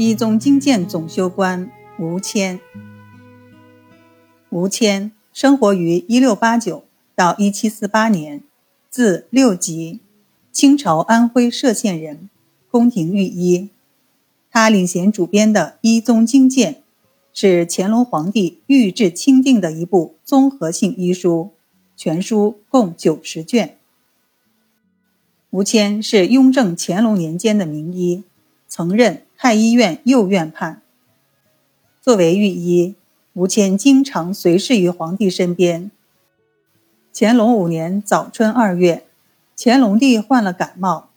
一宗经鉴总修官吴谦。吴谦生活于一六八九到一七四八年，字六吉，清朝安徽歙县人，宫廷御医。他领衔主编的《一宗经鉴》，是乾隆皇帝御制钦定的一部综合性医书，全书共九十卷。吴谦是雍正、乾隆年间的名医，曾任太医院右院判。作为御医，吴谦经常随侍于皇帝身边。乾隆五年早春二月，乾隆帝患了感冒，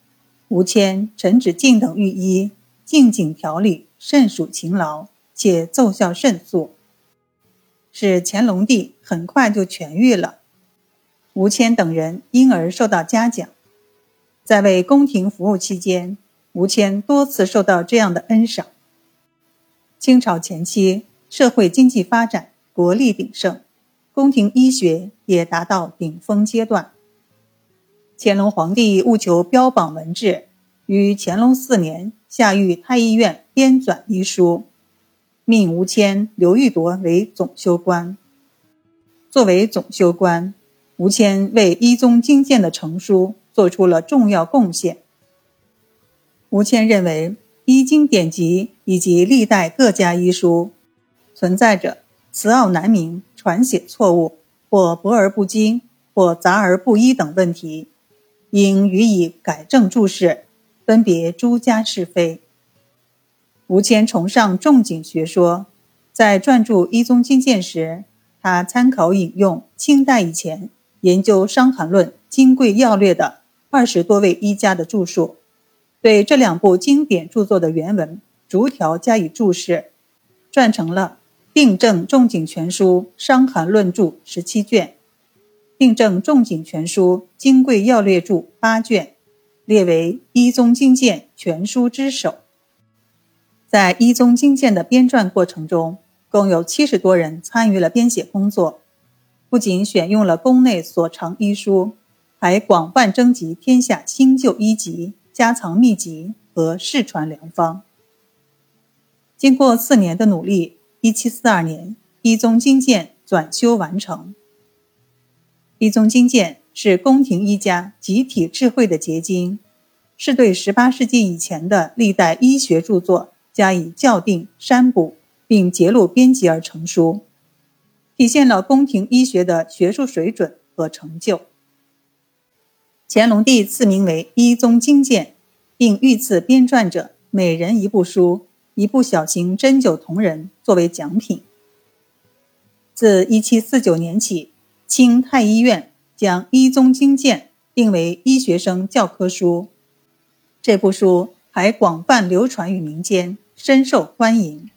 吴谦、陈子敬等御医静静调理，甚属勤劳，且奏效甚速，使乾隆帝很快就痊愈了。吴谦等人因而受到嘉奖。在为宫廷服务期间，吴谦多次受到这样的恩赏。清朝前期，社会经济发展，国力鼎盛，宫廷医学也达到顶峰阶段。乾隆皇帝务求标榜文治，于乾隆四年下谕太医院编纂医书，命吴谦、刘玉铎为总修官。作为总修官，吴谦为一宗经鉴的成书。做出了重要贡献。吴谦认为，医经典籍以及历代各家医书存在着词奥难明、传写错误，或博而不精，或杂而不一等问题，应予以改正注释，分别诸家是非。吴谦崇尚仲景学说，在撰著《医宗经鉴》时，他参考引用清代以前研究《伤寒论》《金匮要略》的。二十多位医家的著述，对这两部经典著作的原文逐条加以注释，撰成了《病症仲景全书》《伤寒论著》十七卷，《病症仲景全书》《金匮要略著》八卷，列为《医宗经鉴》全书之首。在《医宗经鉴》的编撰过程中，共有七十多人参与了编写工作，不仅选用了宫内所藏医书。还广泛征集天下新旧医籍、家藏秘籍和世传良方。经过四年的努力，一七四二年，《一宗经鉴》纂修完成。《一宗经鉴》是宫廷医家集体智慧的结晶，是对十八世纪以前的历代医学著作加以校订、删补，并节录编辑而成书，体现了宫廷医学的学术水准和成就。乾隆帝赐名为《一宗经鉴》，并御赐编撰者每人一部书、一部小型针灸铜人作为奖品。自1749年起，清太医院将《一宗经鉴》定为医学生教科书。这部书还广泛流传于民间，深受欢迎。